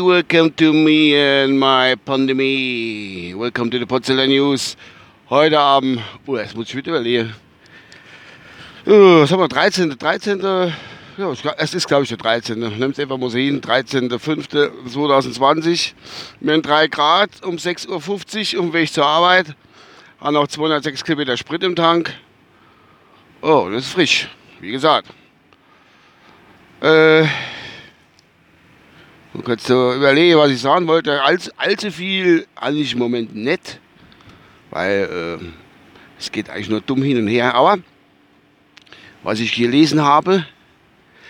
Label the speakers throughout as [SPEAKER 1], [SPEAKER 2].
[SPEAKER 1] Welcome to me and my pandemie. Welcome to the Potsdamer News. Heute Abend, oh, jetzt muss ich wieder überlegen. Was haben wir, 13. 13. Ja, es ist, glaube ich, der 13. Nimm's einfach mal so hin, 13.05.2020. Wir haben 3 Grad um 6.50 Uhr um Weg zur Arbeit. Haben noch 206 Kilometer Sprit im Tank. Oh, das ist frisch, wie gesagt. Äh, Du kannst so überlegen, was ich sagen wollte. Allzu, allzu viel eigentlich im Moment nicht, weil äh, es geht eigentlich nur dumm hin und her. Aber was ich gelesen habe,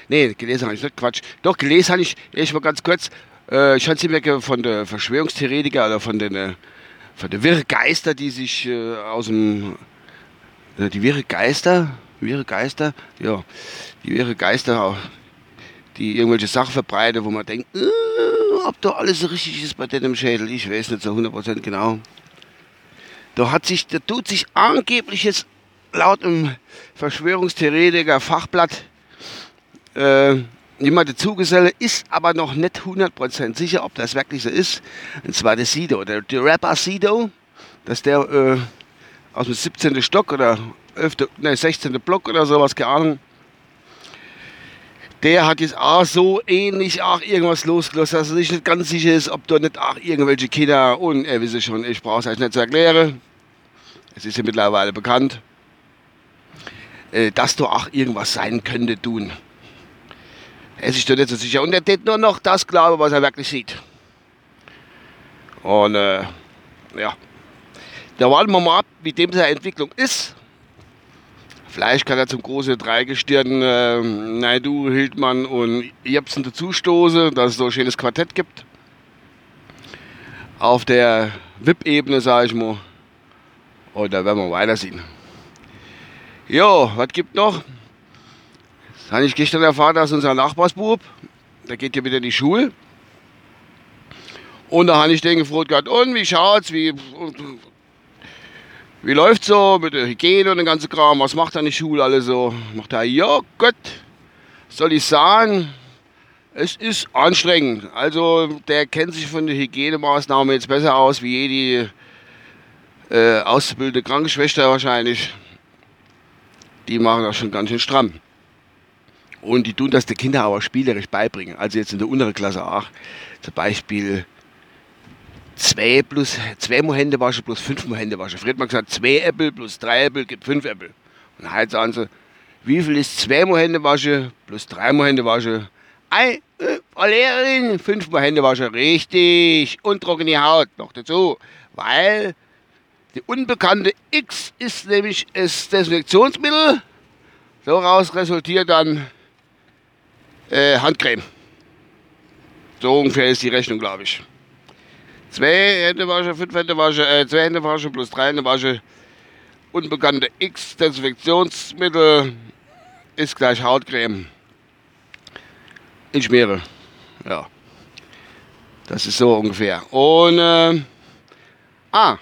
[SPEAKER 1] nee, gelesen habe ich nicht, Quatsch. Doch, gelesen habe ich, ich mal ganz kurz, äh, ich hatte mir von der Verschwörungstheoretiker oder von den, äh, von den wirre Geister, die sich äh, aus dem, äh, die wirre Geister, wirre Geister, ja, die wirre Geister die irgendwelche Sachen verbreiten, wo man denkt, äh, ob da alles richtig ist bei dem Schädel. Ich weiß nicht so 100% genau. Da hat sich, da tut sich angeblich jetzt laut dem Verschwörungstheoretiker Fachblatt äh, jemand dazugeselle, ist aber noch nicht 100% sicher, ob das wirklich so ist. Und zwar der Sido, der, der Rapper Sido, dass der äh, aus dem 17. Stock oder 11., ne, 16. Block oder sowas, keine Ahnung, der hat jetzt auch so ähnlich auch irgendwas losgelassen, dass er sich nicht ganz sicher ist, ob da nicht auch irgendwelche Kinder und er wisse schon, ich brauche es euch nicht zu erklären. Es ist ja mittlerweile bekannt, äh, dass da auch irgendwas sein könnte tun. Er ist sich da nicht so sicher und er tät nur noch das glauben, was er wirklich sieht. Und äh, ja, da warten wir mal ab, wie dem seine Entwicklung ist. Vielleicht kann er zum großen Dreigestirn äh, Naidu, Hildmann und Jepsen dazustoßen, dass es so ein schönes Quartett gibt. Auf der VIP-Ebene, sage ich mal. Und da werden wir weitersehen. Jo, was gibt noch? Das habe ich gestern erfahren, dass unser Nachbarsbub, der geht ja wieder in die Schule. Und da habe ich den gefragt, und wie schaut's? Wie, wie läuft's so mit der Hygiene und dem ganzen Kram? Was macht deine Schule alle so? Macht er, ja Gott, soll ich sagen, es ist anstrengend. Also der kennt sich von der Hygienemaßnahme jetzt besser aus wie jede äh, auszubildende Krankenschwester wahrscheinlich. Die machen das schon ganz schön stramm. Und die tun das den Kindern aber spielerisch beibringen. Also jetzt in der unteren Klasse auch. Zum Beispiel zwei plus zwei Mal Hände waschen plus fünf Mal Hände waschen. Früher hat gesagt, zwei Äpfel plus drei Äpfel gibt fünf Äpfel. Und heute sagen sie, wie viel ist zweimal Hände waschen plus dreimal Hände waschen? Ei, äh, Frau Lehrerin, fünfmal Hände waschen, richtig. Und trockene Haut noch dazu. Weil die unbekannte X ist nämlich das Desinfektionsmittel. So raus resultiert dann äh, Handcreme. So ungefähr ist die Rechnung, glaube ich. Zwei Hände waschen, fünf Hände waschen, äh, zwei Hände waschen plus drei Hände waschen. Unbekannte X Desinfektionsmittel ist gleich Hautcreme. In Schmiere. Ja. Das ist so ungefähr. Und, äh, ah,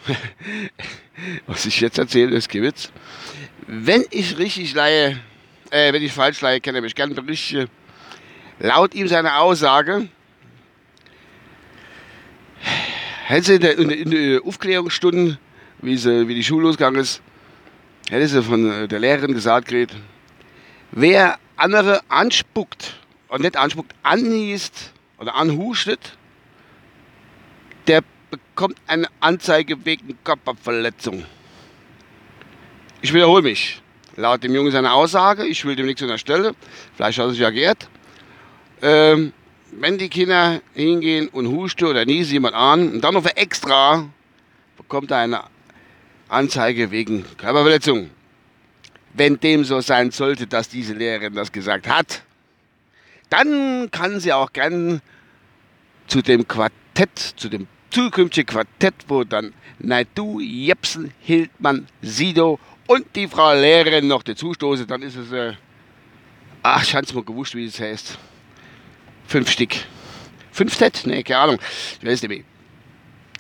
[SPEAKER 1] was ich jetzt erzähle, ist Gewitz. Wenn ich richtig leihe, äh, wenn ich falsch leihe, kann er mich gerne berichten. Laut ihm seine Aussage, hätte sie in der, in der Aufklärungsstunde, wie, sie, wie die Schule losgegangen ist, hätte sie von äh, der Lehrerin gesagt, Gret, wer andere anspuckt, und nicht anspuckt, anniest oder anhustet, der bekommt eine Anzeige wegen Körperverletzung. Ich wiederhole mich. Laut dem Jungen seine Aussage, ich will dem nichts unterstellen, vielleicht hat er sich ja geirrt. Ähm, wenn die Kinder hingehen und husten oder niesen jemand an und dann noch für extra, bekommt er eine Anzeige wegen Körperverletzung. Wenn dem so sein sollte, dass diese Lehrerin das gesagt hat, dann kann sie auch gern zu dem Quartett, zu dem zukünftigen Quartett, wo dann Naidu, Jepsen, Hildmann, Sido und die Frau Lehrerin noch dazustoßen, dann ist es, äh, ach, ich hab's mal gewusst, wie es heißt. Fünf Stück. Fünf Set? Ne, keine Ahnung. Ich weiß nicht mehr.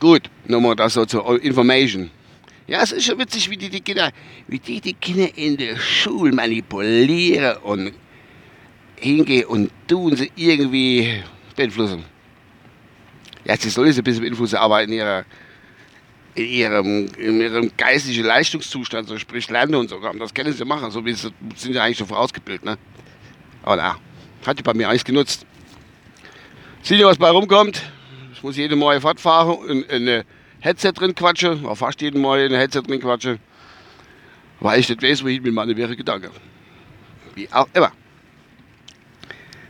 [SPEAKER 1] Gut, nochmal das so zur Information. Ja, es ist schon witzig, wie die, die Kinder, wie die, die Kinder in der Schule manipulieren und hingehen und tun sie irgendwie beeinflussen. Ja, sie sollen sie ein bisschen beeinflussen, aber in ihrer in ihrem, in ihrem geistigen Leistungszustand, so sprich Lernen und so, das können sie machen, so wie sie sind ja eigentlich schon vorausgebildet, ne? Aber na, hat die bei mir eigentlich genutzt. Seht ihr, was bei rumkommt? Ich muss jede Mal Fahrt fahren und in eine Headset drin quatsche, oder fast jeden Mal in ein Headset drin quatsche, weil ich nicht weiß, wohin mit meiner wäre Gedanke. Wie auch immer.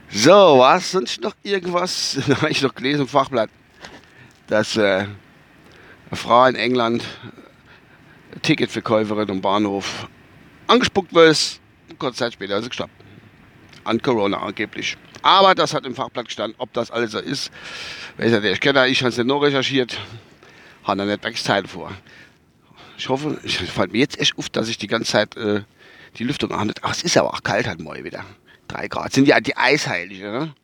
[SPEAKER 1] So, was sonst noch irgendwas? Da habe ich noch gelesen im Fachblatt, dass äh, eine Frau in England, Ticketverkäuferin am Bahnhof, angespuckt wird. Kurz Zeit später ist sie gestorben. An Corona angeblich. Aber das hat im Fachblatt gestanden, ob das alles so ist. Weiß ja, ich kenne ich habe es nicht noch recherchiert. Habe da nicht Backsteil vor. Ich hoffe, es fällt mir jetzt echt auf, dass ich die ganze Zeit äh, die Lüftung anhalte. Aber es ist aber auch kalt halt mal wieder. 3 Grad. Sind ja die Eisheiligen, ne?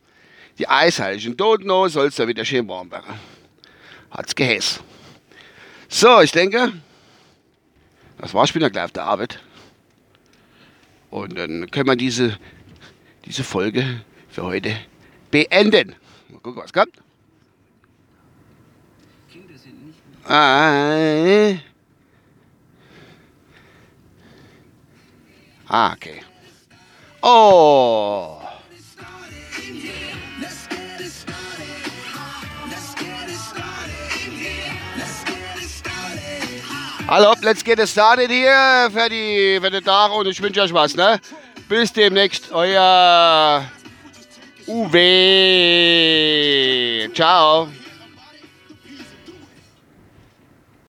[SPEAKER 1] Die Eisheiligen. Dort noch soll es da wieder schön warm werden. Hat's geheiß. So, ich denke, das war's wieder gleich auf der Arbeit. Und dann können wir diese, diese Folge für heute beenden. Mal gucken, was kommt. Ah, ah okay. Oh. Hallo, let's get it started hier für, die, für den Tag und ich wünsche euch was. Ne? Bis demnächst, euer UV. Tchau.